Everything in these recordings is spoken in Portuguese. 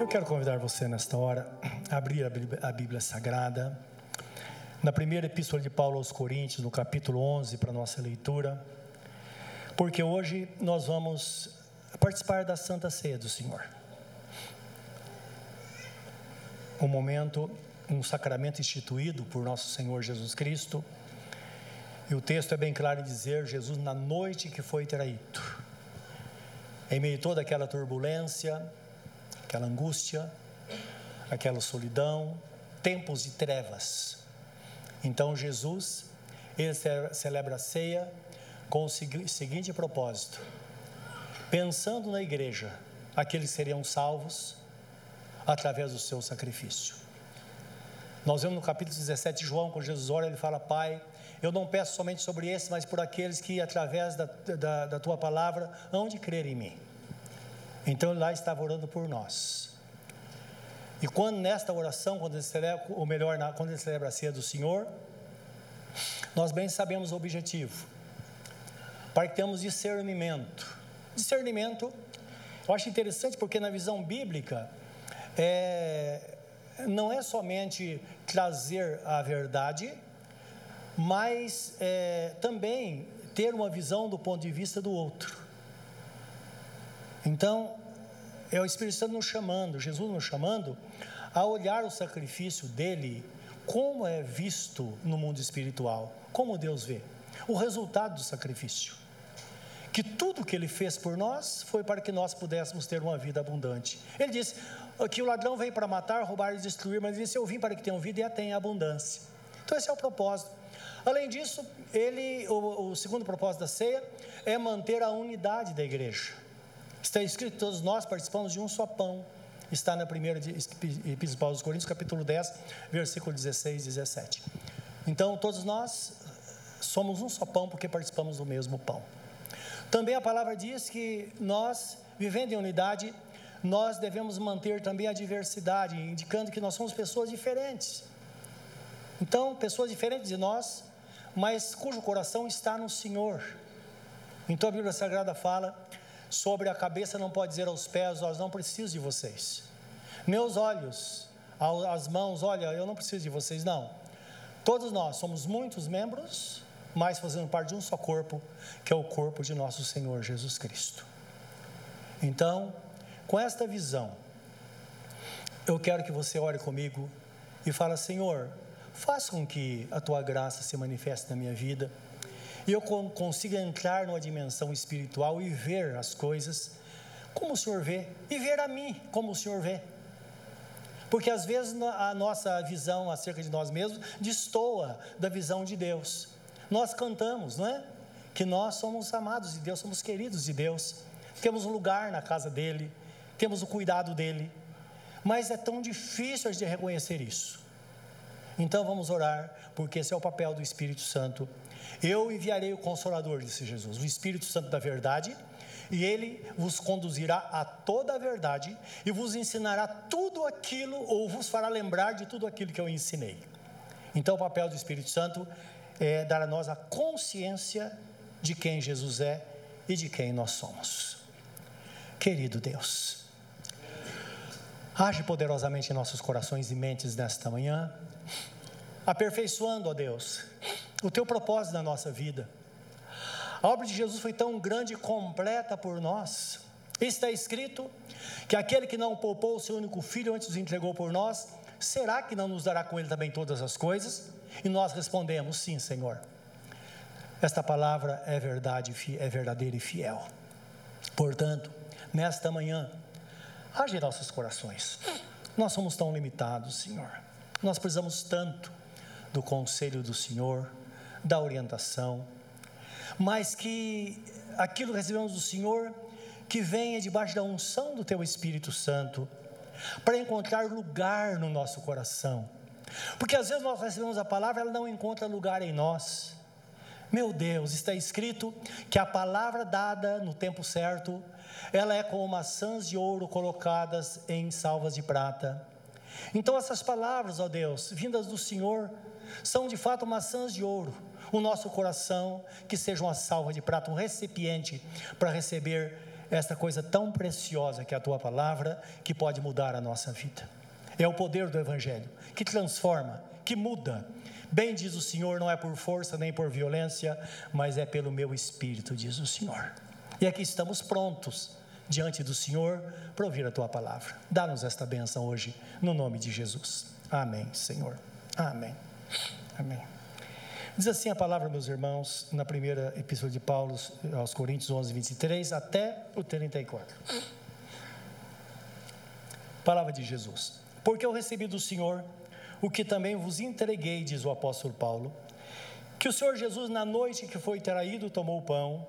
Eu quero convidar você nesta hora a abrir a Bíblia, Sagrada, na primeira epístola de Paulo aos Coríntios, no capítulo 11, para nossa leitura, porque hoje nós vamos participar da Santa Ceia do Senhor. Um momento, um sacramento instituído por nosso Senhor Jesus Cristo, e o texto é bem claro em dizer: Jesus, na noite que foi traído, em meio a toda aquela turbulência, aquela angústia, aquela solidão, tempos de trevas. Então Jesus, ele celebra a ceia com o seguinte propósito: pensando na igreja, aqueles seriam salvos através do seu sacrifício. Nós vemos no capítulo 17 de João, quando Jesus ora, ele fala: Pai, eu não peço somente sobre esse, mas por aqueles que, através da, da, da tua palavra, hão de crer em mim. Então ele lá estava orando por nós. E quando nesta oração, quando ele celebra, ou melhor, quando ele celebra a ceia do Senhor, nós bem sabemos o objetivo. Para que tenhamos discernimento. Discernimento, eu acho interessante porque na visão bíblica, é, não é somente trazer a verdade, mas é, também ter uma visão do ponto de vista do outro. Então, é o Espírito Santo nos chamando, Jesus nos chamando a olhar o sacrifício dele como é visto no mundo espiritual, como Deus vê, o resultado do sacrifício. Que tudo que ele fez por nós foi para que nós pudéssemos ter uma vida abundante. Ele disse que o ladrão vem para matar, roubar e destruir, mas ele disse: Eu vim para que tenham vida e a tenham abundância. Então, esse é o propósito. Além disso, ele, o, o segundo propósito da ceia é manter a unidade da igreja. Está escrito que todos nós participamos de um só pão. Está na primeira Epístola aos Coríntios, capítulo 10, versículo 16 e 17. Então, todos nós somos um só pão porque participamos do mesmo pão. Também a palavra diz que nós, vivendo em unidade, nós devemos manter também a diversidade, indicando que nós somos pessoas diferentes. Então, pessoas diferentes de nós, mas cujo coração está no Senhor. Então a Bíblia Sagrada fala sobre a cabeça não pode dizer aos pés, nós não preciso de vocês. Meus olhos, as mãos, olha, eu não preciso de vocês, não. Todos nós somos muitos membros, mas fazendo parte de um só corpo, que é o corpo de nosso Senhor Jesus Cristo. Então, com esta visão, eu quero que você ore comigo e fale, Senhor, faça com que a tua graça se manifeste na minha vida e eu consiga entrar numa dimensão espiritual e ver as coisas como o Senhor vê, e ver a mim como o Senhor vê. Porque às vezes a nossa visão acerca de nós mesmos destoa da visão de Deus. Nós cantamos, não é? Que nós somos amados de Deus, somos queridos de Deus, temos um lugar na casa dEle, temos o cuidado dEle, mas é tão difícil de reconhecer isso. Então vamos orar, porque esse é o papel do Espírito Santo eu enviarei o Consolador, disse Jesus, o Espírito Santo da Verdade, e ele vos conduzirá a toda a verdade e vos ensinará tudo aquilo, ou vos fará lembrar de tudo aquilo que eu ensinei. Então, o papel do Espírito Santo é dar a nós a consciência de quem Jesus é e de quem nós somos. Querido Deus, age poderosamente em nossos corações e mentes nesta manhã, aperfeiçoando, ó Deus, o teu propósito na nossa vida. A obra de Jesus foi tão grande e completa por nós. Está escrito que aquele que não poupou o seu único filho antes os entregou por nós, será que não nos dará com ele também todas as coisas? E nós respondemos: sim, Senhor. Esta palavra é verdade, é verdadeira e fiel. Portanto, nesta manhã, age em nossos corações. Nós somos tão limitados, Senhor. Nós precisamos tanto do conselho do Senhor, da orientação, mas que aquilo que recebemos do Senhor, que venha debaixo da unção do Teu Espírito Santo, para encontrar lugar no nosso coração. Porque às vezes nós recebemos a palavra, ela não encontra lugar em nós. Meu Deus, está escrito que a palavra dada no tempo certo, ela é como maçãs de ouro colocadas em salvas de prata. Então essas palavras, ó Deus, vindas do Senhor, são de fato maçãs de ouro o nosso coração, que seja uma salva de prata, um recipiente para receber esta coisa tão preciosa que é a tua palavra, que pode mudar a nossa vida. É o poder do Evangelho que transforma, que muda. Bem diz o Senhor, não é por força nem por violência, mas é pelo meu espírito, diz o Senhor. E aqui estamos prontos diante do Senhor para ouvir a tua palavra. Dá-nos esta bênção hoje, no nome de Jesus. Amém, Senhor. Amém. Amém. Diz assim a palavra, meus irmãos, na primeira epístola de Paulo aos Coríntios 11, 23 até o 34. Palavra de Jesus. Porque eu recebi do Senhor o que também vos entreguei, diz o apóstolo Paulo, que o Senhor Jesus, na noite que foi traído, tomou o pão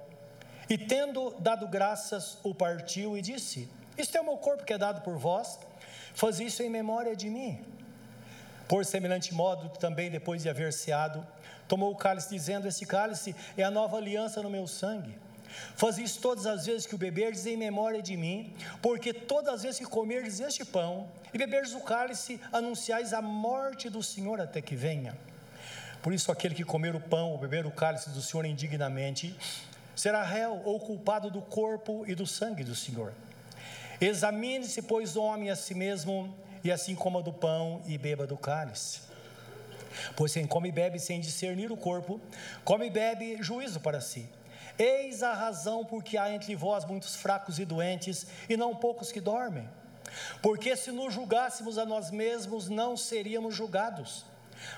e, tendo dado graças, o partiu e disse: Isto é o meu corpo que é dado por vós, faz isso em memória de mim. Por semelhante modo, também depois de haver ceado, tomou o cálice, dizendo: Esse cálice é a nova aliança no meu sangue. Faz isso todas as vezes que o beberdes em memória de mim, porque todas as vezes que comerdes este pão e beberdes o cálice, anunciais a morte do Senhor até que venha. Por isso, aquele que comer o pão ou beber o cálice do Senhor indignamente, será réu ou culpado do corpo e do sangue do Senhor. Examine-se, pois, o homem a si mesmo, e assim coma do pão e beba do cálice. Pois quem come e bebe sem discernir o corpo, come e bebe juízo para si. Eis a razão porque há entre vós muitos fracos e doentes, e não poucos que dormem. Porque se nos julgássemos a nós mesmos, não seríamos julgados.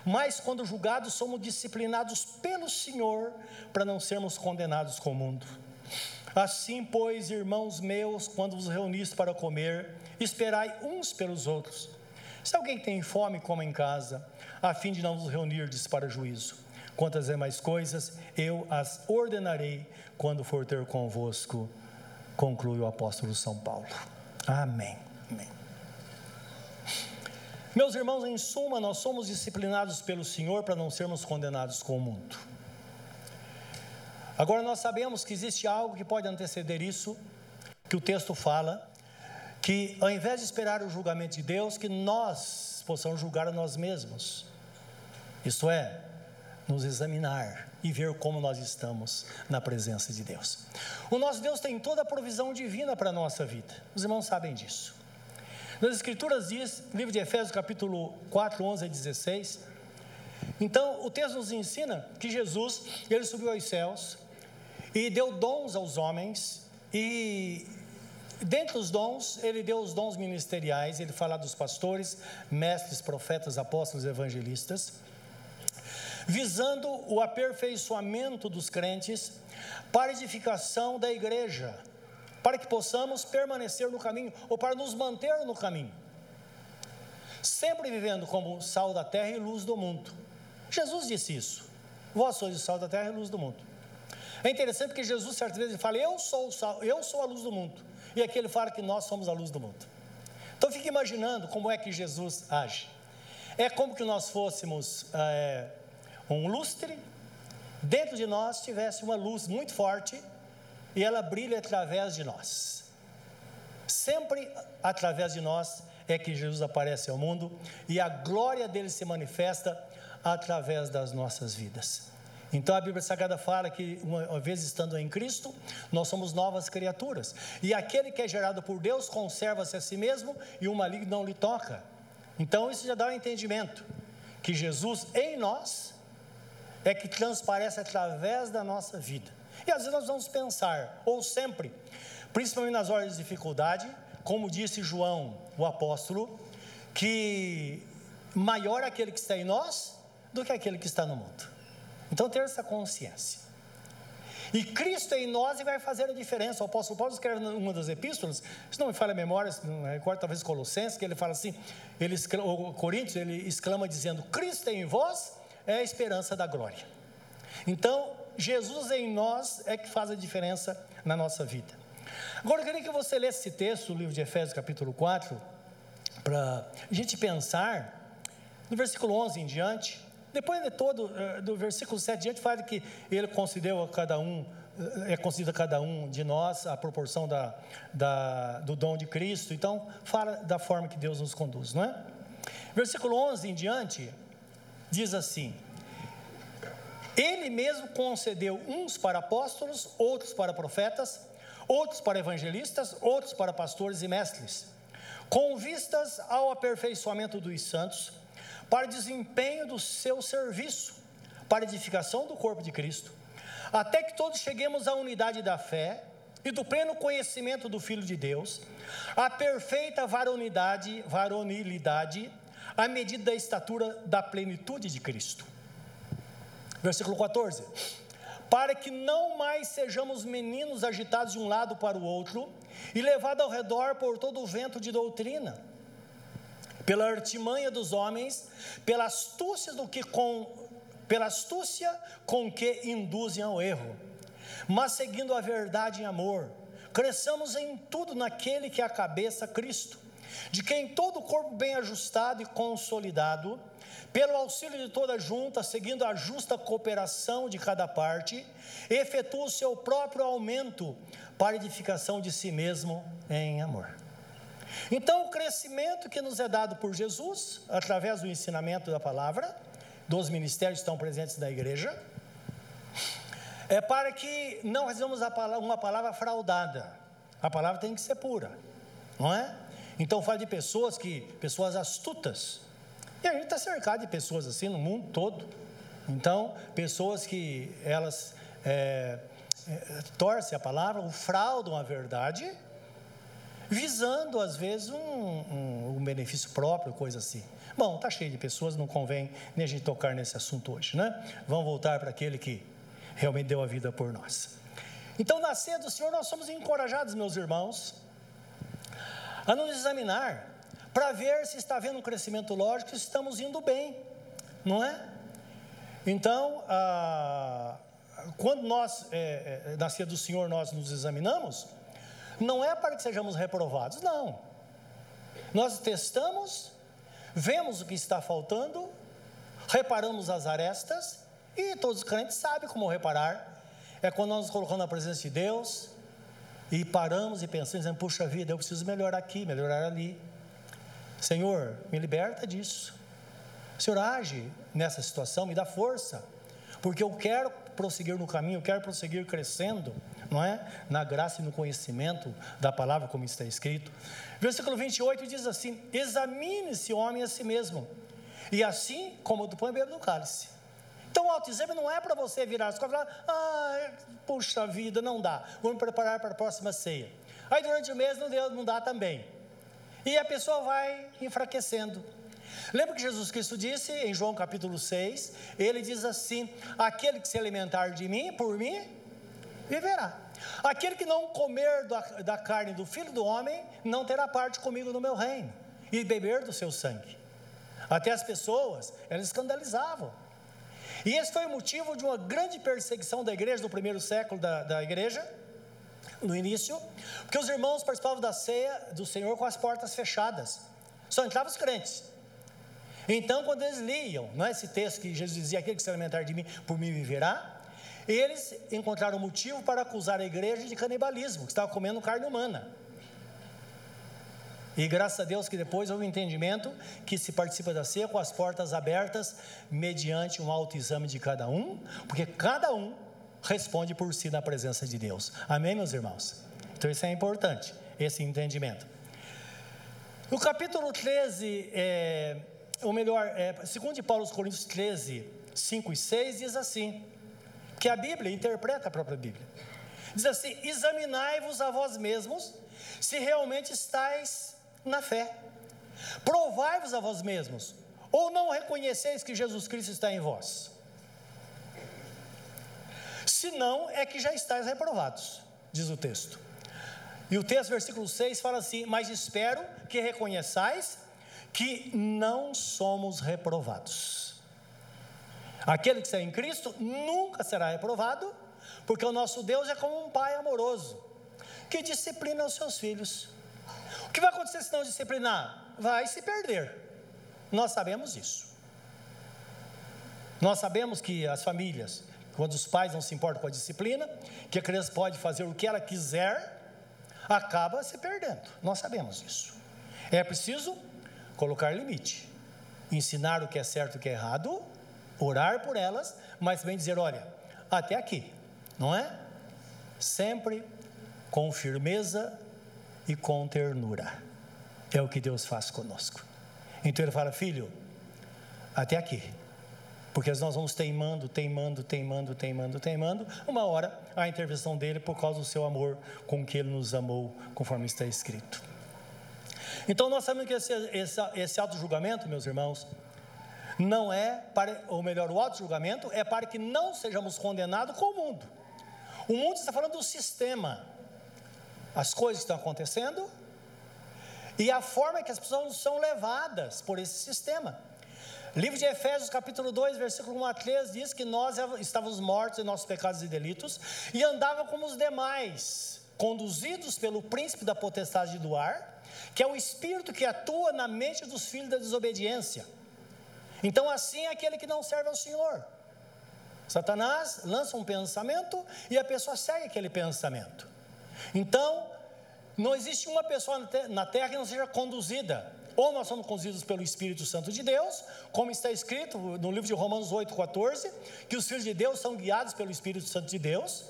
Mas quando julgados, somos disciplinados pelo Senhor, para não sermos condenados com o mundo. Assim, pois, irmãos meus, quando vos reunis para comer, esperai uns pelos outros. Se alguém tem fome, coma em casa, a fim de não vos reunirdes para juízo. Quantas demais coisas, eu as ordenarei quando for ter convosco, conclui o apóstolo São Paulo. Amém. Amém. Meus irmãos, em suma, nós somos disciplinados pelo Senhor para não sermos condenados com o mundo. Agora, nós sabemos que existe algo que pode anteceder isso, que o texto fala, que ao invés de esperar o julgamento de Deus, que nós possamos julgar a nós mesmos. Isto é, nos examinar e ver como nós estamos na presença de Deus. O nosso Deus tem toda a provisão divina para a nossa vida, os irmãos sabem disso. Nas Escrituras diz, livro de Efésios, capítulo 4, 11 a 16. Então, o texto nos ensina que Jesus, ele subiu aos céus e deu dons aos homens, e dentre os dons, ele deu os dons ministeriais, ele fala dos pastores, mestres, profetas, apóstolos, evangelistas, visando o aperfeiçoamento dos crentes para edificação da igreja para que possamos permanecer no caminho ou para nos manter no caminho, sempre vivendo como sal da terra e luz do mundo. Jesus disse isso: Vós sois o sal da terra e luz do mundo. É interessante porque Jesus, certa vez, ele fala: Eu sou sal, eu sou a luz do mundo. E aqui ele fala que nós somos a luz do mundo. Então fique imaginando como é que Jesus age. É como que nós fôssemos é, um lustre, dentro de nós tivesse uma luz muito forte e ela brilha através de nós. Sempre através de nós é que Jesus aparece ao mundo e a glória dele se manifesta através das nossas vidas. Então a Bíblia Sagrada fala que, uma vez estando em Cristo, nós somos novas criaturas. E aquele que é gerado por Deus conserva-se a si mesmo e o maligno não lhe toca. Então isso já dá um entendimento que Jesus em nós é que transparece através da nossa vida. E às vezes nós vamos pensar, ou sempre, principalmente nas horas de dificuldade, como disse João, o apóstolo, que maior é aquele que está em nós do que aquele que está no mundo. Então, ter essa consciência. E Cristo em nós vai fazer a diferença. O apóstolo Paulo escreve numa das epístolas, se não me falha a memória, não recordo talvez Colossenses, que ele fala assim, ele, o Coríntios, ele exclama dizendo, Cristo em vós é a esperança da glória. Então, Jesus em nós é que faz a diferença na nossa vida. Agora eu queria que você lesse esse texto, o livro de Efésios, capítulo 4, para a gente pensar no versículo 11 em diante. Depois de todo, eh, do versículo 7 em diante, fala que ele concedeu a cada um, eh, é concedido a cada um de nós a proporção da, da, do dom de Cristo. Então, fala da forma que Deus nos conduz, não é? Versículo 11 em diante, diz assim: ele mesmo concedeu uns para apóstolos, outros para profetas, outros para evangelistas, outros para pastores e mestres, com vistas ao aperfeiçoamento dos santos, para desempenho do seu serviço, para edificação do corpo de Cristo, até que todos cheguemos à unidade da fé e do pleno conhecimento do Filho de Deus, à perfeita varonidade, varonilidade, à medida da estatura da plenitude de Cristo. Versículo 14 para que não mais sejamos meninos agitados de um lado para o outro e levados ao redor por todo o vento de doutrina, pela artimanha dos homens, pela astúcia do que com pela astúcia com que induzem ao erro, mas seguindo a verdade em amor, cresçamos em tudo naquele que é a cabeça, Cristo, de quem todo o corpo bem ajustado e consolidado pelo auxílio de toda junta, seguindo a justa cooperação de cada parte, efetua o seu próprio aumento para edificação de si mesmo em amor. Então, o crescimento que nos é dado por Jesus, através do ensinamento da palavra, dos ministérios que estão presentes na igreja, é para que não recebamos uma palavra fraudada. A palavra tem que ser pura, não é? Então fala de pessoas que, pessoas astutas, e a gente está cercado de pessoas assim no mundo todo. Então, pessoas que elas é, é, torcem a palavra, fraudam a verdade, visando às vezes um, um, um benefício próprio, coisa assim. Bom, está cheio de pessoas, não convém nem a gente tocar nesse assunto hoje, né? Vamos voltar para aquele que realmente deu a vida por nós. Então, na ceia do Senhor, nós somos encorajados, meus irmãos, a nos examinar para ver se está havendo um crescimento lógico, se estamos indo bem, não é? Então, ah, quando nós, é, é, do Senhor, nós nos examinamos, não é para que sejamos reprovados, não. Nós testamos, vemos o que está faltando, reparamos as arestas, e todos os crentes sabem como reparar. É quando nós nos colocamos na presença de Deus e paramos e pensamos, dizendo, puxa vida, eu preciso melhorar aqui, melhorar ali. Senhor, me liberta disso. Senhor, age nessa situação, me dá força, porque eu quero prosseguir no caminho, eu quero prosseguir crescendo, não é? Na graça e no conhecimento da palavra, como está escrito. Versículo 28 diz assim: Examine-se o homem a si mesmo, e assim como do pão bebe do cálice. Então, o autoexame não é para você virar as costas e falar, ah, puxa vida, não dá, vou me preparar para a próxima ceia. Aí, durante o mês, não, deu, não dá também. E a pessoa vai enfraquecendo. Lembra que Jesus Cristo disse em João capítulo 6? Ele diz assim: Aquele que se alimentar de mim, por mim, viverá. Aquele que não comer da, da carne do filho do homem, não terá parte comigo no meu reino, e beber do seu sangue. Até as pessoas, elas escandalizavam. E esse foi o motivo de uma grande perseguição da igreja, no primeiro século da, da igreja no início, porque os irmãos participavam da ceia do Senhor com as portas fechadas, só entravam os crentes. Então, quando eles liam, não é esse texto que Jesus dizia: aquele que se alimentar de mim, por mim viverá, eles encontraram motivo para acusar a igreja de canibalismo, que estava comendo carne humana. E graças a Deus que depois houve um entendimento que se participa da ceia com as portas abertas, mediante um autoexame de cada um, porque cada um responde por si na presença de Deus. Amém, meus irmãos? Então isso é importante, esse entendimento. No capítulo 13, é, ou melhor, é, segundo Paulo aos Coríntios 13, 5 e 6, diz assim, que a Bíblia interpreta a própria Bíblia. Diz assim: examinai-vos a vós mesmos, se realmente estáis na fé. Provai-vos a vós mesmos, ou não reconheceis que Jesus Cristo está em vós senão é que já estáis reprovados, diz o texto. E o texto, versículo 6, fala assim: Mas espero que reconheçais que não somos reprovados. Aquele que está em Cristo nunca será reprovado, porque o nosso Deus é como um pai amoroso, que disciplina os seus filhos. O que vai acontecer se não disciplinar? Vai se perder. Nós sabemos isso. Nós sabemos que as famílias quando os pais não se importam com a disciplina, que a criança pode fazer o que ela quiser, acaba se perdendo. Nós sabemos isso. É preciso colocar limite, ensinar o que é certo e o que é errado, orar por elas, mas também dizer: olha, até aqui, não é? Sempre com firmeza e com ternura. É o que Deus faz conosco. Então ele fala, filho, até aqui. Porque nós vamos teimando, teimando, teimando, teimando, teimando. Uma hora a intervenção dele por causa do seu amor com que ele nos amou, conforme está escrito. Então nós sabemos que esse, esse, esse auto-julgamento, meus irmãos, não é para, ou melhor, o auto-julgamento é para que não sejamos condenados com o mundo. O mundo está falando do sistema, as coisas estão acontecendo e a forma que as pessoas são levadas por esse sistema. Livro de Efésios, capítulo 2, versículo 1 a 3, diz que nós estávamos mortos em nossos pecados e delitos e andava como os demais, conduzidos pelo príncipe da potestade do ar, que é o espírito que atua na mente dos filhos da desobediência. Então, assim é aquele que não serve ao Senhor. Satanás lança um pensamento e a pessoa segue aquele pensamento. Então, não existe uma pessoa na terra que não seja conduzida ou nós somos conduzidos pelo Espírito Santo de Deus, como está escrito no livro de Romanos 8,14, que os filhos de Deus são guiados pelo Espírito Santo de Deus,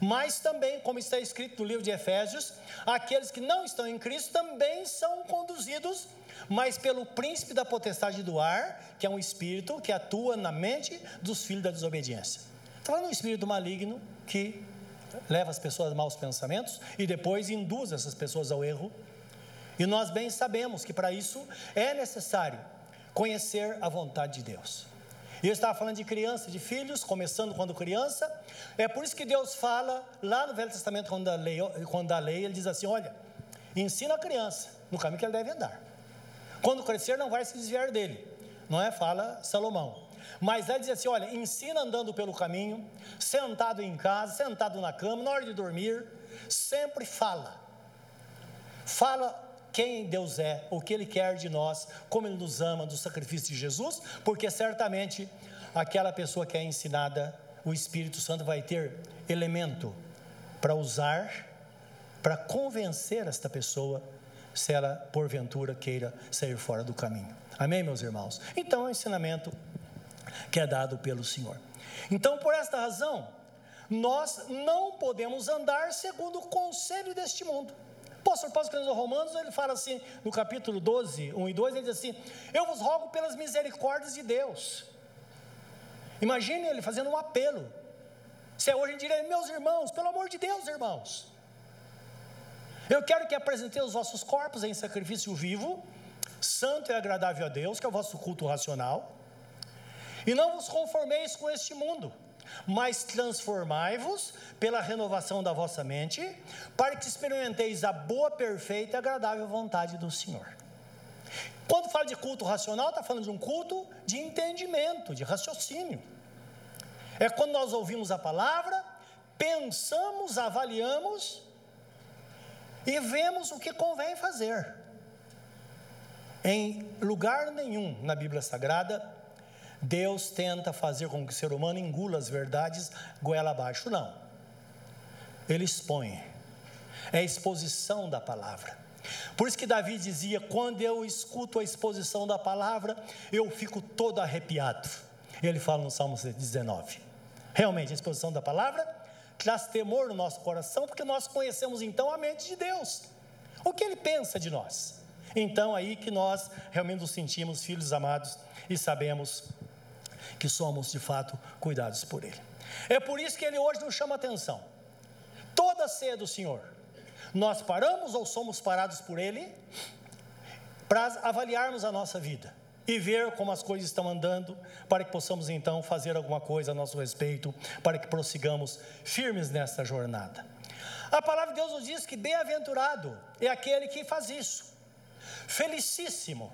mas também, como está escrito no livro de Efésios, aqueles que não estão em Cristo também são conduzidos, mas pelo príncipe da potestade do ar, que é um espírito que atua na mente dos filhos da desobediência. Está falando um espírito maligno que leva as pessoas a maus pensamentos e depois induz essas pessoas ao erro e nós bem sabemos que para isso é necessário conhecer a vontade de Deus. E eu estava falando de criança, de filhos, começando quando criança. É por isso que Deus fala lá no Velho Testamento, quando a lei, quando a lei ele diz assim: olha, ensina a criança no caminho que ele deve andar. Quando crescer, não vai se desviar dele. Não é? Fala Salomão. Mas ele diz assim: olha, ensina andando pelo caminho, sentado em casa, sentado na cama, na hora de dormir, sempre fala. Fala quem Deus é, o que Ele quer de nós, como Ele nos ama, do sacrifício de Jesus, porque certamente aquela pessoa que é ensinada, o Espírito Santo vai ter elemento para usar, para convencer esta pessoa, se ela porventura queira sair fora do caminho. Amém, meus irmãos? Então é um ensinamento que é dado pelo Senhor. Então, por esta razão, nós não podemos andar segundo o conselho deste mundo apóstolo Paulo escrevendo aos Romanos, ele fala assim, no capítulo 12, 1 e 2, ele diz assim: Eu vos rogo pelas misericórdias de Deus. Imagine ele fazendo um apelo. Se é hoje em dia, meus irmãos, pelo amor de Deus, irmãos. Eu quero que apresenteis os vossos corpos em sacrifício vivo, santo e agradável a Deus, que é o vosso culto racional. E não vos conformeis com este mundo mas transformai-vos pela renovação da vossa mente, para que experimenteis a boa, perfeita e agradável vontade do Senhor. Quando fala de culto racional, está falando de um culto de entendimento, de raciocínio. É quando nós ouvimos a palavra, pensamos, avaliamos e vemos o que convém fazer. Em lugar nenhum na Bíblia Sagrada Deus tenta fazer com que o ser humano engula as verdades goela abaixo. Não. Ele expõe. É a exposição da palavra. Por isso que Davi dizia: quando eu escuto a exposição da palavra, eu fico todo arrepiado. Ele fala no Salmo 19. Realmente, a exposição da palavra traz temor no nosso coração, porque nós conhecemos então a mente de Deus. O que ele pensa de nós? Então, aí que nós realmente nos sentimos filhos amados e sabemos que somos de fato cuidados por Ele. É por isso que Ele hoje nos chama atenção. Toda ceia do Senhor, nós paramos ou somos parados por Ele para avaliarmos a nossa vida e ver como as coisas estão andando, para que possamos então fazer alguma coisa a nosso respeito, para que prossigamos firmes nesta jornada. A palavra de Deus nos diz que bem-aventurado é aquele que faz isso, felicíssimo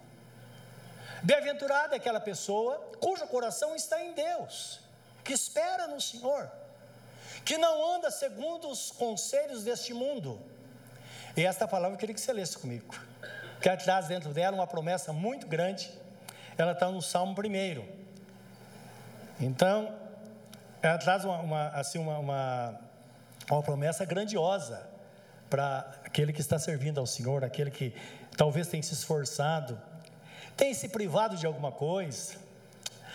Bem-aventurada é aquela pessoa cujo coração está em Deus, que espera no Senhor, que não anda segundo os conselhos deste mundo. E esta palavra eu queria que você lesse comigo, que traz dentro dela uma promessa muito grande. Ela está no Salmo 1. Então, ela traz uma, uma assim, uma, uma, uma promessa grandiosa para aquele que está servindo ao Senhor, aquele que talvez tenha se esforçado tem se privado de alguma coisa.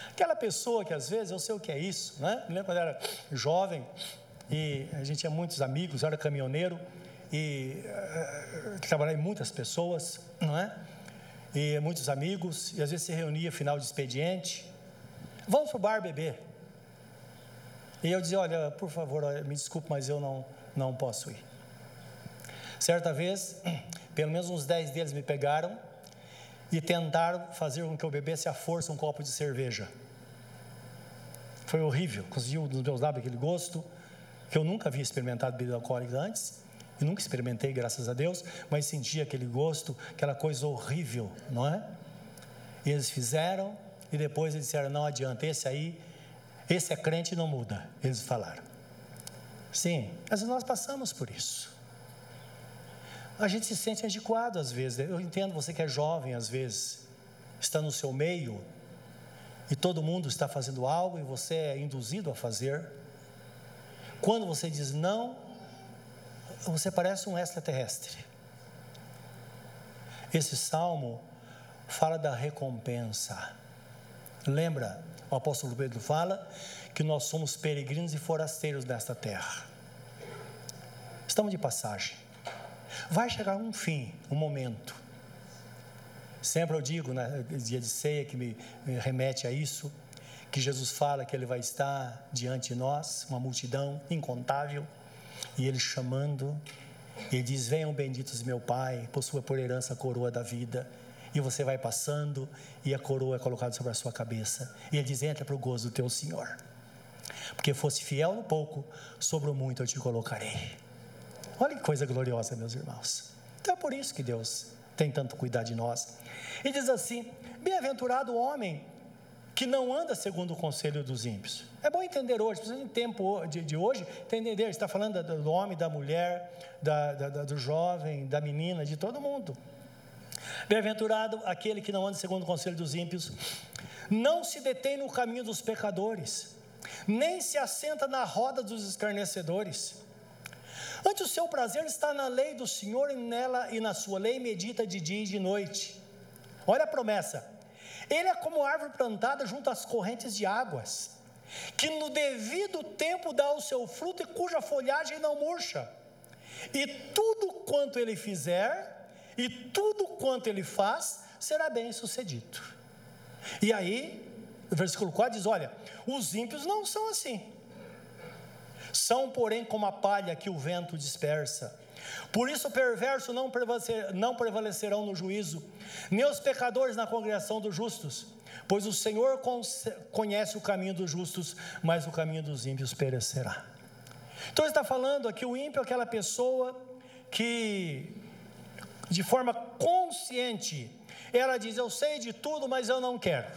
Aquela pessoa que às vezes, eu sei o que é isso, né? Me lembro quando eu era jovem e a gente tinha muitos amigos, eu era caminhoneiro, e uh, trabalhar em muitas pessoas, não é? E muitos amigos, e às vezes se reunia final de expediente. Vamos para o bar beber. E eu dizia: Olha, por favor, me desculpe, mas eu não, não posso ir. Certa vez, pelo menos uns dez deles me pegaram e tentaram fazer com que eu bebesse à força um copo de cerveja. Foi horrível, conseguiu nos meus lábios aquele gosto que eu nunca havia experimentado bebida alcoólica antes, e nunca experimentei, graças a Deus, mas sentia aquele gosto, aquela coisa horrível, não é? E eles fizeram, e depois eles disseram: não adianta, esse aí, esse é crente e não muda. Eles falaram. Sim, mas nós passamos por isso. A gente se sente adequado às vezes. Eu entendo você que é jovem às vezes, está no seu meio e todo mundo está fazendo algo e você é induzido a fazer. Quando você diz não, você parece um extraterrestre. Esse salmo fala da recompensa. Lembra, o apóstolo Pedro fala que nós somos peregrinos e forasteiros nesta terra. Estamos de passagem. Vai chegar um fim, um momento. Sempre eu digo, né, dia de ceia, que me remete a isso, que Jesus fala que Ele vai estar diante de nós, uma multidão incontável, e Ele chamando, Ele diz: Venham benditos meu Pai, possua por herança a coroa da vida. E você vai passando, e a coroa é colocada sobre a sua cabeça. E Ele diz: Entra para o gozo do teu Senhor. Porque fosse fiel no pouco, sobre o muito eu te colocarei. Olha que coisa gloriosa, meus irmãos. Então é por isso que Deus tem tanto cuidado de nós. E diz assim: Bem-aventurado o homem que não anda segundo o conselho dos ímpios. É bom entender hoje, tempo de, de hoje, entender, está falando do homem, da mulher, da, da, do jovem, da menina, de todo mundo. Bem-aventurado aquele que não anda segundo o conselho dos ímpios, não se detém no caminho dos pecadores, nem se assenta na roda dos escarnecedores. Antes o seu prazer está na lei do Senhor e nela e na sua lei medita de dia e de noite. Olha a promessa. Ele é como árvore plantada junto às correntes de águas, que no devido tempo dá o seu fruto e cuja folhagem não murcha. E tudo quanto ele fizer, e tudo quanto ele faz, será bem sucedido. E aí, o versículo 4 diz: Olha, os ímpios não são assim. São, porém, como a palha que o vento dispersa. Por isso, perverso não, prevalecer, não prevalecerão no juízo, nem os pecadores na congregação dos justos, pois o Senhor conhece o caminho dos justos, mas o caminho dos ímpios perecerá. Então, está falando aqui: o ímpio é aquela pessoa que, de forma consciente, ela diz: Eu sei de tudo, mas eu não quero.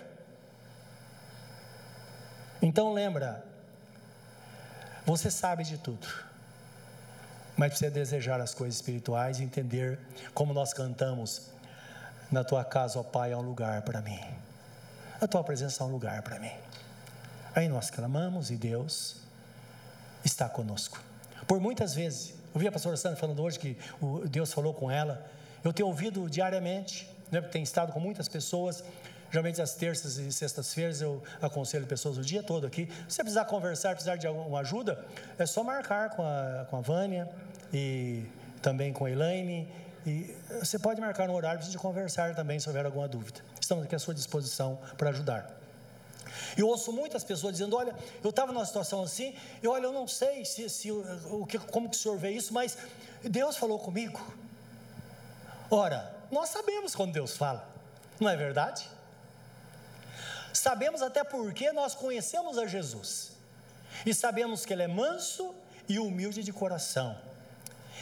Então, lembra, você sabe de tudo, mas precisa desejar as coisas espirituais e entender como nós cantamos. Na tua casa, ó Pai, há um lugar para mim. A tua presença há um lugar para mim. Aí nós clamamos e Deus está conosco. Por muitas vezes, eu a pastora Sandra falando hoje que Deus falou com ela. Eu tenho ouvido diariamente, né, tenho estado com muitas pessoas Geralmente às terças e sextas-feiras eu aconselho pessoas o dia todo aqui. Se precisar conversar, precisar de alguma ajuda, é só marcar com a, com a Vânia e também com a Elaine. E você pode marcar no horário para conversar também se houver alguma dúvida. Estamos aqui à sua disposição para ajudar. Eu ouço muitas pessoas dizendo: Olha, eu estava numa situação assim, e olha, eu não sei se, se, o que, como que o senhor vê isso, mas Deus falou comigo. Ora, nós sabemos quando Deus fala, não é verdade? Sabemos até porque nós conhecemos a Jesus. E sabemos que ele é manso e humilde de coração.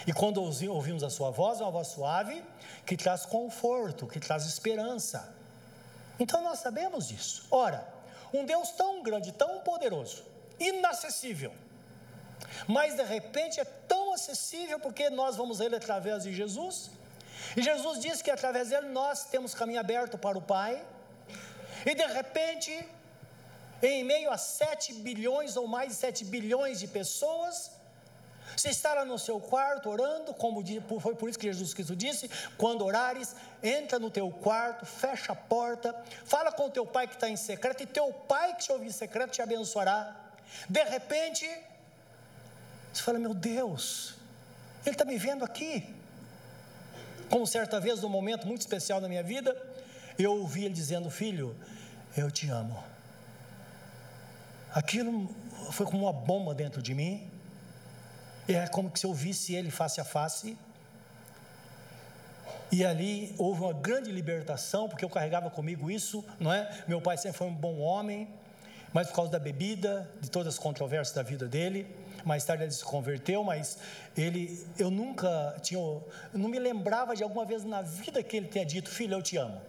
E quando ouvimos a sua voz, é uma voz suave que traz conforto, que traz esperança. Então nós sabemos disso. Ora, um Deus tão grande, tão poderoso, inacessível, mas de repente é tão acessível porque nós vamos a Ele através de Jesus. E Jesus diz que através dele nós temos caminho aberto para o Pai. E de repente, em meio a 7 bilhões ou mais de 7 bilhões de pessoas, você está lá no seu quarto orando, como foi por isso que Jesus Cristo disse: quando orares, entra no teu quarto, fecha a porta, fala com teu pai que está em secreto, e teu pai que te ouve em secreto te abençoará. De repente, você fala: Meu Deus, Ele está me vendo aqui. Como certa vez, num momento muito especial na minha vida, eu ouvi ele dizendo: Filho, eu te amo. Aquilo foi como uma bomba dentro de mim. É como se eu visse ele face a face. E ali houve uma grande libertação, porque eu carregava comigo isso, não é? Meu pai sempre foi um bom homem, mas por causa da bebida, de todas as controvérsias da vida dele, mais tarde ele se converteu, mas ele, eu nunca tinha, não me lembrava de alguma vez na vida que ele tenha dito, filho, eu te amo.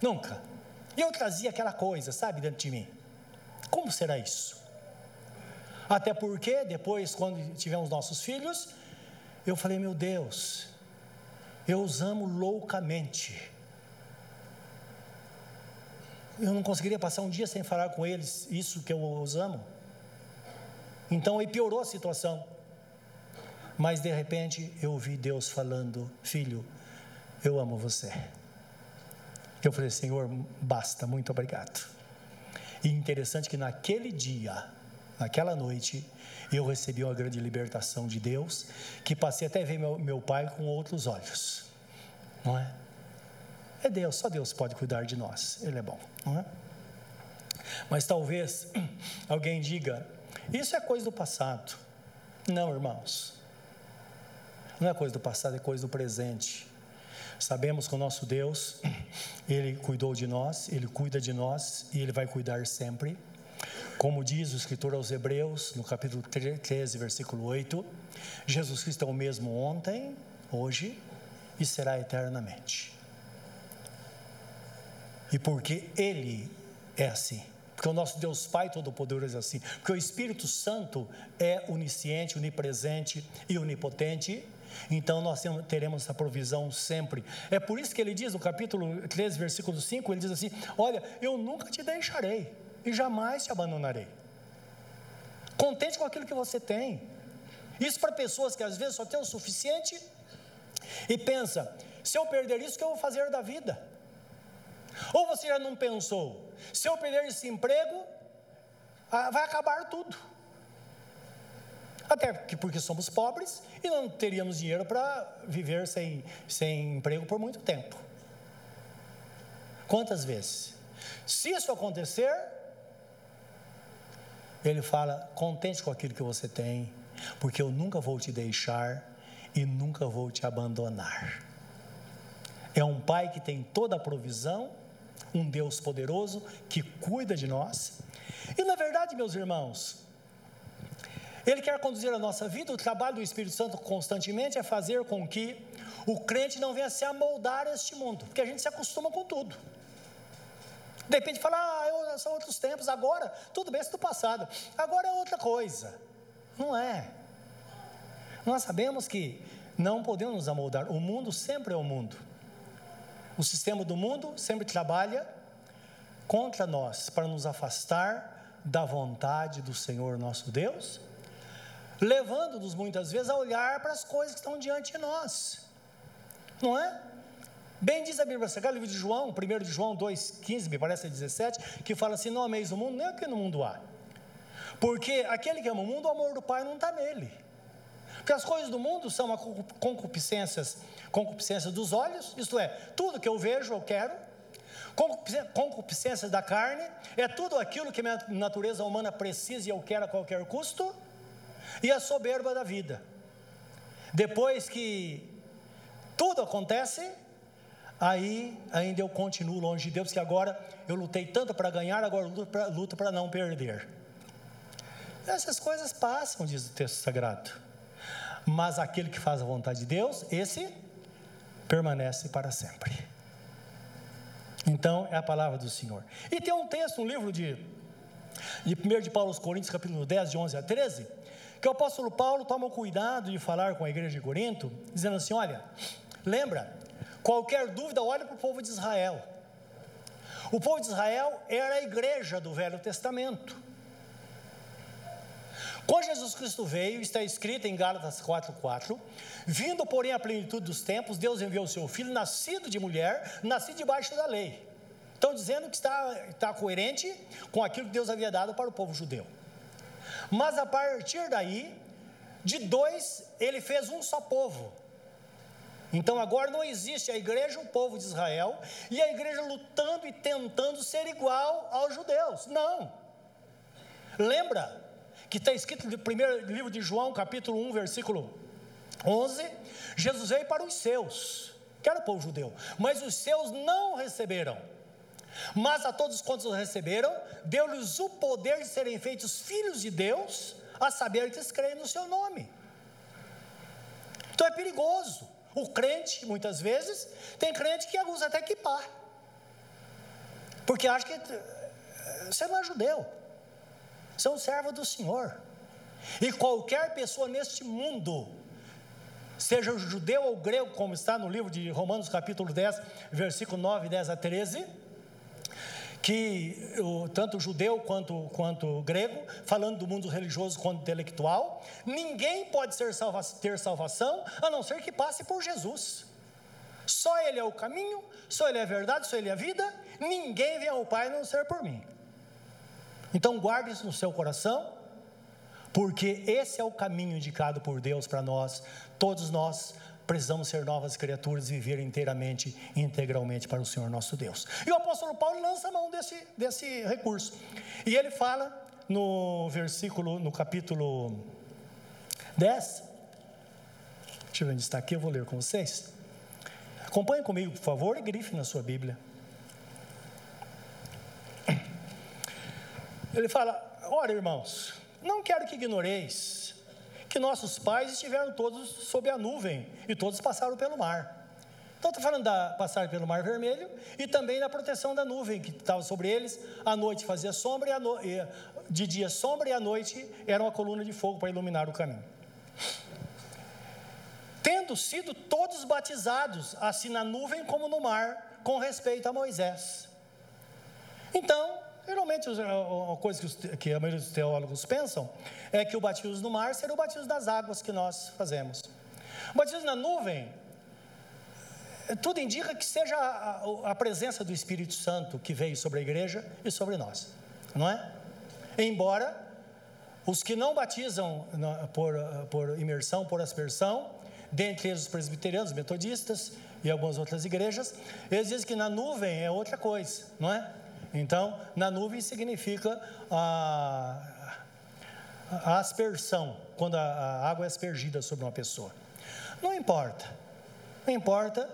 Nunca. E eu trazia aquela coisa, sabe, dentro de mim. Como será isso? Até porque depois, quando tivemos nossos filhos, eu falei, meu Deus, eu os amo loucamente. Eu não conseguiria passar um dia sem falar com eles isso que eu os amo. Então aí piorou a situação. Mas de repente eu ouvi Deus falando: Filho, eu amo você. Eu falei: Senhor, basta, muito obrigado. E interessante que naquele dia, naquela noite, eu recebi uma grande libertação de Deus, que passei até a ver meu, meu pai com outros olhos, não é? É Deus, só Deus pode cuidar de nós, Ele é bom, não é? Mas talvez alguém diga, isso é coisa do passado. Não, irmãos, não é coisa do passado, é coisa do presente. Sabemos que o nosso Deus, Ele cuidou de nós, Ele cuida de nós e Ele vai cuidar sempre. Como diz o escritor aos Hebreus, no capítulo 13, versículo 8, Jesus Cristo é o mesmo ontem, hoje e será eternamente. E porque Ele é assim. Porque o nosso Deus Pai Todo-Poderoso é assim. Porque o Espírito Santo é onisciente, onipresente e onipotente. Então nós teremos essa provisão sempre. É por isso que ele diz no capítulo 13, versículo 5, ele diz assim: Olha, eu nunca te deixarei e jamais te abandonarei. Contente com aquilo que você tem. Isso para pessoas que às vezes só têm o suficiente e pensa: se eu perder isso, o que eu vou fazer da vida? Ou você já não pensou: se eu perder esse emprego, ah, vai acabar tudo. Até porque somos pobres e não teríamos dinheiro para viver sem, sem emprego por muito tempo. Quantas vezes? Se isso acontecer, ele fala: contente com aquilo que você tem, porque eu nunca vou te deixar e nunca vou te abandonar. É um pai que tem toda a provisão, um Deus poderoso que cuida de nós. E na verdade, meus irmãos, ele quer conduzir a nossa vida, o trabalho do Espírito Santo constantemente é fazer com que o crente não venha se amoldar a este mundo, porque a gente se acostuma com tudo. De repente fala, ah, são outros tempos, agora, tudo bem, isso é do passado, agora é outra coisa. Não é. Nós sabemos que não podemos nos amoldar, o mundo sempre é o mundo. O sistema do mundo sempre trabalha contra nós, para nos afastar da vontade do Senhor nosso Deus, levando-nos muitas vezes a olhar para as coisas que estão diante de nós. Não é? Bem diz a Bíblia Sagrada, livro de João, 1 de João 2,15, me parece 17, que fala assim: não ameis o mundo, nem o que no mundo há. Porque aquele que ama o mundo, o amor do Pai não está nele. Porque as coisas do mundo são concupiscências, concupiscências dos olhos, isto é, tudo que eu vejo, eu quero. Concupiscências da carne, é tudo aquilo que a minha natureza humana precisa e eu quero a qualquer custo. E a soberba da vida. Depois que tudo acontece, aí ainda eu continuo longe de Deus, que agora eu lutei tanto para ganhar, agora luto para não perder. Essas coisas passam, diz o texto sagrado. Mas aquele que faz a vontade de Deus, esse permanece para sempre. Então, é a palavra do Senhor. E tem um texto, um livro de, de 1 de Paulo aos Coríntios, capítulo 10, de 11 a 13, que o apóstolo Paulo toma cuidado de falar com a igreja de Corinto, dizendo assim: olha, lembra, Qualquer dúvida, olhe para o povo de Israel. O povo de Israel era a igreja do Velho Testamento. Quando Jesus Cristo veio, está escrito em Gálatas 4,4: Vindo, porém, à plenitude dos tempos, Deus enviou o seu filho, nascido de mulher, nascido debaixo da lei. Estão dizendo que está, está coerente com aquilo que Deus havia dado para o povo judeu. Mas a partir daí, de dois, ele fez um só povo. Então agora não existe a igreja, o povo de Israel, e a igreja lutando e tentando ser igual aos judeus. Não. Lembra que está escrito no primeiro livro de João, capítulo 1, versículo 11: Jesus veio para os seus, que era o povo judeu, mas os seus não receberam. Mas a todos quantos receberam, deu-lhes o poder de serem feitos filhos de Deus, a saber que creem no seu nome. Então é perigoso. O crente, muitas vezes, tem crente que usa até equipar. Porque acha que eh, você não é judeu. Você é um servo do Senhor. E qualquer pessoa neste mundo, seja judeu ou grego, como está no livro de Romanos capítulo 10, versículo 9, 10 a 13, que o, tanto judeu quanto, quanto grego, falando do mundo religioso quanto intelectual, ninguém pode salva, ter salvação a não ser que passe por Jesus. Só Ele é o caminho, só Ele é a verdade, só Ele é a vida, ninguém vem ao Pai a não ser por mim. Então guarde isso no seu coração, porque esse é o caminho indicado por Deus para nós, todos nós, precisamos ser novas criaturas e viver inteiramente, integralmente para o Senhor nosso Deus. E o apóstolo Paulo lança a mão desse, desse recurso. E ele fala no versículo, no capítulo 10. Deixa eu ver onde está aqui, eu vou ler com vocês. Acompanhe comigo, por favor, e grife na sua Bíblia. Ele fala: Ora, irmãos, não quero que ignoreis que nossos pais estiveram todos sob a nuvem e todos passaram pelo mar. Então, está falando da passar pelo Mar Vermelho e também da proteção da nuvem que estava sobre eles. À noite fazia sombra, e, no... de dia sombra, e à noite era uma coluna de fogo para iluminar o caminho. Tendo sido todos batizados, assim na nuvem como no mar, com respeito a Moisés. Então, Geralmente, a coisa que, a maioria dos teólogos pensam é que o batismo no mar seria o batismo das águas que nós fazemos. O batismo na nuvem, tudo indica que seja a, a presença do Espírito Santo que veio sobre a igreja e sobre nós, não é? Embora os que não batizam por, por imersão, por aspersão, dentre eles os presbiterianos, metodistas e algumas outras igrejas, eles dizem que na nuvem é outra coisa, não é? Então, na nuvem significa a, a aspersão, quando a, a água é aspergida sobre uma pessoa. Não importa, não importa,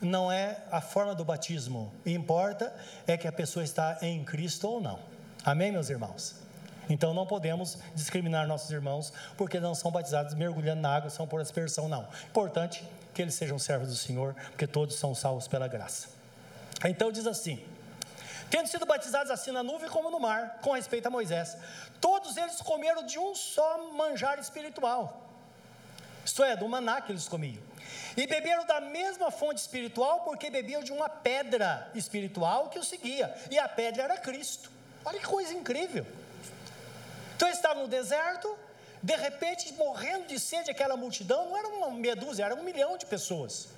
não é a forma do batismo, importa é que a pessoa está em Cristo ou não. Amém, meus irmãos? Então não podemos discriminar nossos irmãos porque não são batizados mergulhando na água, são por aspersão, não. Importante que eles sejam servos do Senhor, porque todos são salvos pela graça. Então diz assim: tendo sido batizados assim na nuvem como no mar, com respeito a Moisés. Todos eles comeram de um só manjar espiritual, isto é, do maná que eles comiam. E beberam da mesma fonte espiritual, porque bebiam de uma pedra espiritual que os seguia, e a pedra era Cristo. Olha que coisa incrível. Então eles estavam no deserto, de repente, morrendo de sede, aquela multidão, não era uma dúzia, era um milhão de pessoas.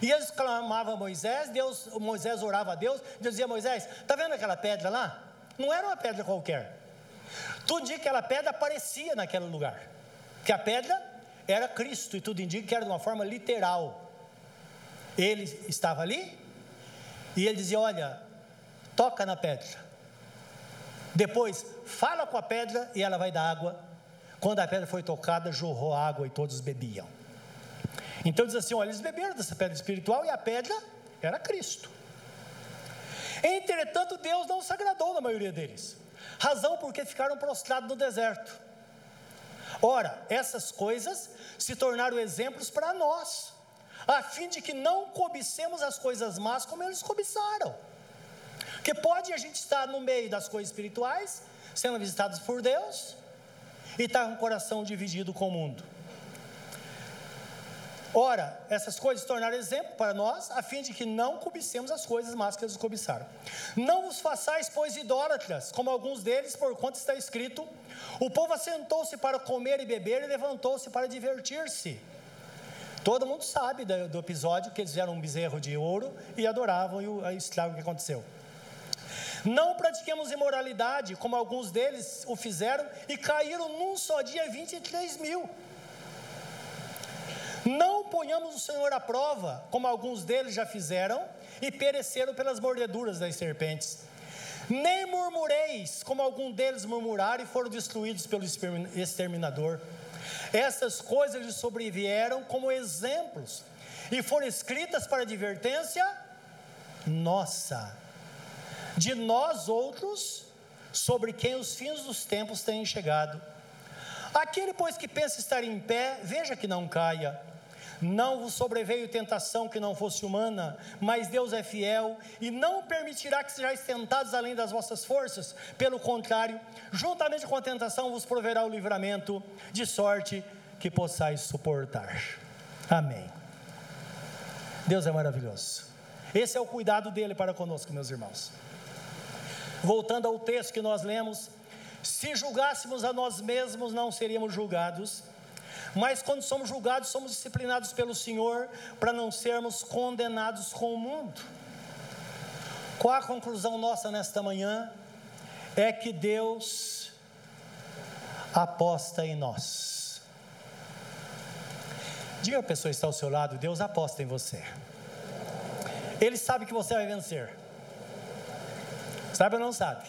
E eles clamavam a Moisés, Deus, Moisés orava a Deus, dizia Moisés, está vendo aquela pedra lá? Não era uma pedra qualquer. Tudo indica que aquela pedra aparecia naquele lugar. Que a pedra era Cristo, e tudo indica que era de uma forma literal. Ele estava ali, e ele dizia: Olha, toca na pedra. Depois, fala com a pedra e ela vai dar água. Quando a pedra foi tocada, jorrou água e todos bebiam. Então diz assim: olha, eles beberam dessa pedra espiritual e a pedra era Cristo. Entretanto, Deus não se agradou na maioria deles, razão porque ficaram prostrados no deserto. Ora, essas coisas se tornaram exemplos para nós, a fim de que não cobicemos as coisas más como eles cobiçaram. Porque pode a gente estar no meio das coisas espirituais, sendo visitados por Deus, e estar com o coração dividido com o mundo. Ora, essas coisas tornaram exemplo para nós, a fim de que não cobicemos as coisas más que eles cobiçaram. Não vos façais, pois, idólatras, como alguns deles, por quanto está escrito: o povo assentou-se para comer e beber e levantou-se para divertir-se. Todo mundo sabe do, episódio que eles fizeram um bezerro de ouro e adoravam, e o, o que aconteceu. Não pratiquemos imoralidade, como alguns deles o fizeram e caíram num só dia 23 mil. Não ponhamos o Senhor à prova, como alguns deles já fizeram e pereceram pelas mordeduras das serpentes. Nem murmureis, como alguns deles murmuraram e foram destruídos pelo exterminador. Essas coisas lhes sobrevieram como exemplos e foram escritas para advertência nossa, de nós outros, sobre quem os fins dos tempos têm chegado. Aquele, pois, que pensa estar em pé, veja que não caia. Não vos sobreveio tentação que não fosse humana, mas Deus é fiel e não permitirá que sejais tentados além das vossas forças. Pelo contrário, juntamente com a tentação vos proverá o livramento, de sorte que possais suportar. Amém. Deus é maravilhoso. Esse é o cuidado dele para conosco, meus irmãos. Voltando ao texto que nós lemos, se julgássemos a nós mesmos, não seríamos julgados mas quando somos julgados, somos disciplinados pelo Senhor para não sermos condenados com o mundo. Qual a conclusão nossa nesta manhã? É que Deus aposta em nós. Diga a pessoa que está ao seu lado: Deus aposta em você. Ele sabe que você vai vencer. Sabe ou não sabe?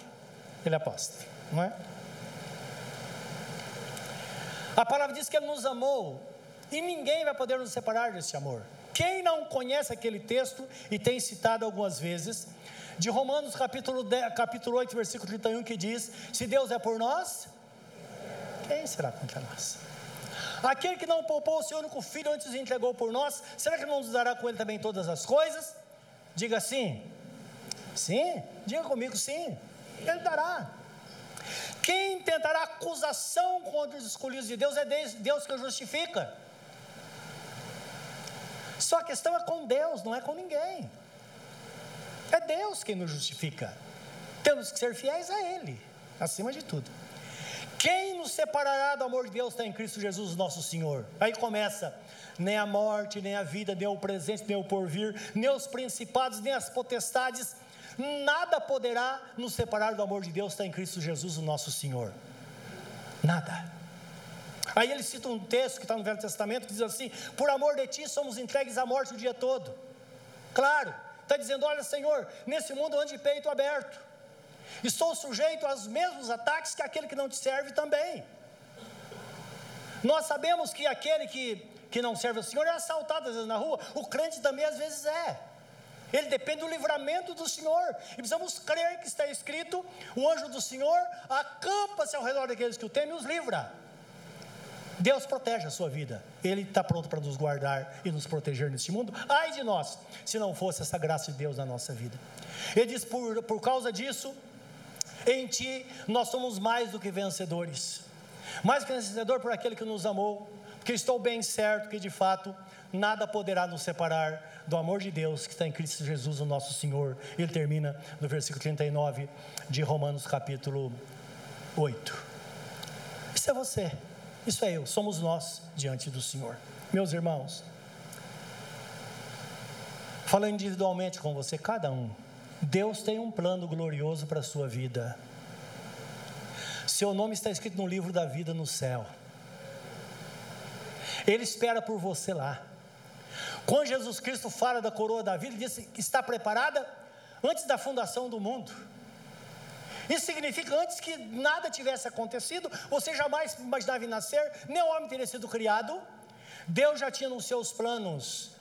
Ele aposta, não é? A palavra diz que Ele nos amou e ninguém vai poder nos separar desse amor. Quem não conhece aquele texto e tem citado algumas vezes, de Romanos capítulo, 10, capítulo 8, versículo 31, que diz: Se Deus é por nós, quem será contra nós? Aquele que não poupou o seu único filho antes entregou por nós, será que não nos dará com ele também todas as coisas? Diga sim. Sim, diga comigo sim. Ele dará. Quem tentará acusação contra os escolhidos de Deus é Deus que justifica. Só a questão é com Deus, não é com ninguém. É Deus quem nos justifica. Temos que ser fiéis a Ele, acima de tudo. Quem nos separará do amor de Deus está em Cristo Jesus, nosso Senhor. Aí começa: nem a morte, nem a vida, nem o presente, nem o porvir, nem os principados, nem as potestades, nada poderá nos separar do amor de Deus, está em Cristo Jesus, o nosso Senhor. Nada. Aí ele cita um texto que está no Velho Testamento que diz assim: Por amor de ti somos entregues à morte o dia todo. Claro, está dizendo: Olha, Senhor, nesse mundo ande de peito aberto, estou sujeito aos mesmos ataques que aquele que não te serve também. Nós sabemos que aquele que, que não serve ao Senhor é assaltado às vezes na rua, o crente também às vezes é. Ele depende do livramento do Senhor. E precisamos crer que está escrito: o anjo do Senhor acampa-se ao redor daqueles que o temem e os livra. Deus protege a sua vida. Ele está pronto para nos guardar e nos proteger neste mundo. Ai de nós, se não fosse essa graça de Deus na nossa vida. Ele diz: por, por causa disso, em ti nós somos mais do que vencedores. Mais que vencedor por aquele que nos amou. Porque estou bem certo que de fato nada poderá nos separar do amor de Deus que está em Cristo Jesus, o nosso Senhor. Ele termina no versículo 39 de Romanos, capítulo 8. Isso é você, isso é eu, somos nós diante do Senhor. Meus irmãos, falando individualmente com você, cada um, Deus tem um plano glorioso para a sua vida. Seu nome está escrito no livro da vida no céu. Ele espera por você lá. Quando Jesus Cristo fala da coroa da vida, ele diz que está preparada antes da fundação do mundo. Isso significa antes que nada tivesse acontecido, você jamais imaginava nascer, nem o homem teria sido criado. Deus já tinha nos seus planos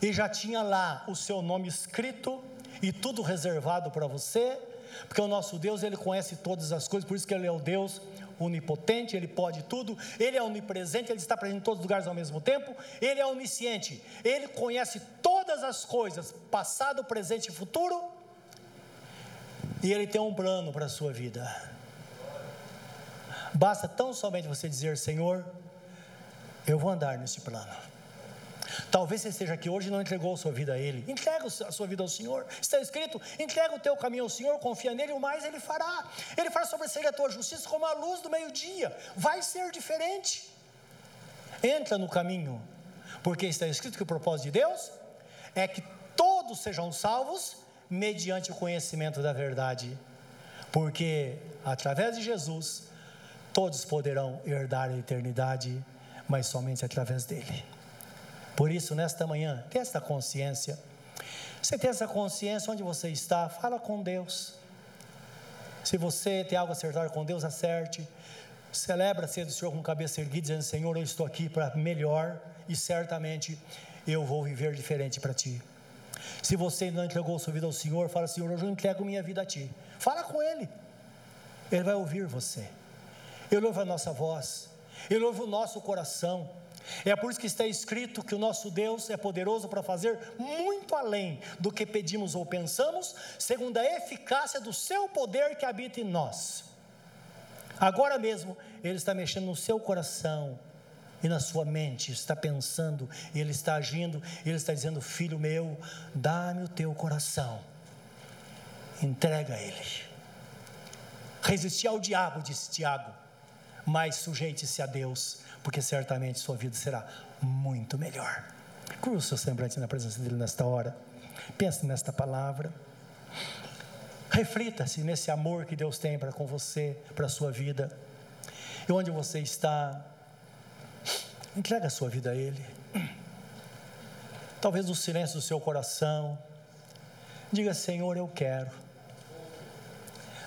e já tinha lá o seu nome escrito e tudo reservado para você, porque o nosso Deus, ele conhece todas as coisas, por isso que ele é o Deus onipotente, ele pode tudo, ele é onipresente, ele está presente em todos os lugares ao mesmo tempo, ele é onisciente, ele conhece todas as coisas, passado, presente e futuro, e ele tem um plano para a sua vida. Basta tão somente você dizer: Senhor, eu vou andar nesse plano. Talvez você esteja aqui hoje e não entregou a sua vida a Ele. Entrega a sua vida ao Senhor. Está escrito: entrega o teu caminho ao Senhor, confia nele, o mais Ele fará. Ele fará sobressair a tua justiça como a luz do meio-dia. Vai ser diferente. Entra no caminho, porque está escrito que o propósito de Deus é que todos sejam salvos mediante o conhecimento da verdade. Porque através de Jesus, todos poderão herdar a eternidade, mas somente através dele. Por isso, nesta manhã, tenha esta consciência. Você tem essa consciência onde você está, fala com Deus. Se você tem algo a acertar com Deus, acerte. Celebra a ceia do Senhor com cabeça erguida, dizendo: Senhor, eu estou aqui para melhor e certamente eu vou viver diferente para ti. Se você ainda não entregou sua vida ao Senhor, fala: Senhor, hoje eu entrego minha vida a ti. Fala com Ele, Ele vai ouvir você. Ele ouve a nossa voz, Ele ouve o nosso coração. É por isso que está escrito que o nosso Deus é poderoso para fazer muito além do que pedimos ou pensamos, segundo a eficácia do seu poder que habita em nós. Agora mesmo, Ele está mexendo no seu coração e na sua mente, está pensando, Ele está agindo, Ele está dizendo: Filho meu, dá-me o teu coração, entrega Ele. Resistir ao diabo, disse Tiago, mas sujeite-se a Deus, porque certamente sua vida será muito melhor. Cruze o seu semblante na presença dEle nesta hora, pense nesta palavra. Reflita-se nesse amor que Deus tem para com você, para a sua vida. E onde você está, entrega a sua vida a Ele. Talvez no silêncio do seu coração, diga: Senhor, eu quero.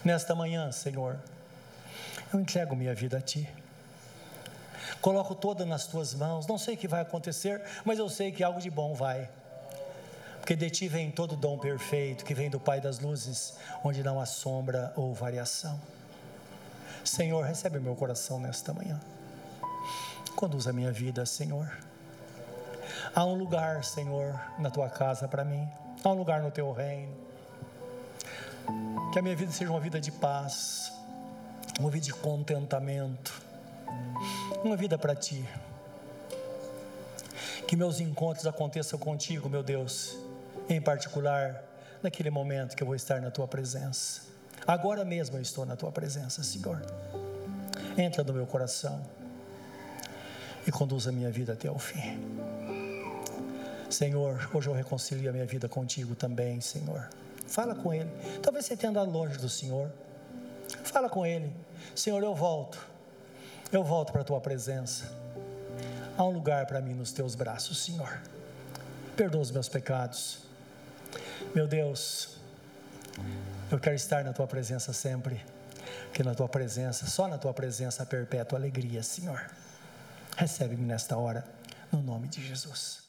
Nesta manhã, Senhor, eu entrego minha vida a Ti. Coloco toda nas Tuas mãos. Não sei o que vai acontecer, mas eu sei que algo de bom vai porque de ti vem todo dom perfeito que vem do Pai das luzes, onde não há sombra ou variação. Senhor, recebe meu coração nesta manhã. Conduza a minha vida, Senhor. Há um lugar, Senhor, na tua casa para mim. Há um lugar no teu reino. Que a minha vida seja uma vida de paz, uma vida de contentamento, uma vida para ti. Que meus encontros aconteçam contigo, meu Deus, em particular naquele momento que eu vou estar na tua presença. Agora mesmo eu estou na tua presença, Senhor. Entra no meu coração e conduz a minha vida até o fim. Senhor, hoje eu reconcilio a minha vida contigo também, Senhor. Fala com Ele. Talvez você tenha andado longe do Senhor. Fala com Ele. Senhor, eu volto. Eu volto para a tua presença. Há um lugar para mim nos teus braços, Senhor. Perdoa os meus pecados. Meu Deus, eu quero estar na tua presença sempre, que na tua presença, só na tua presença perpétua alegria, Senhor. Recebe-me nesta hora, no nome de Jesus.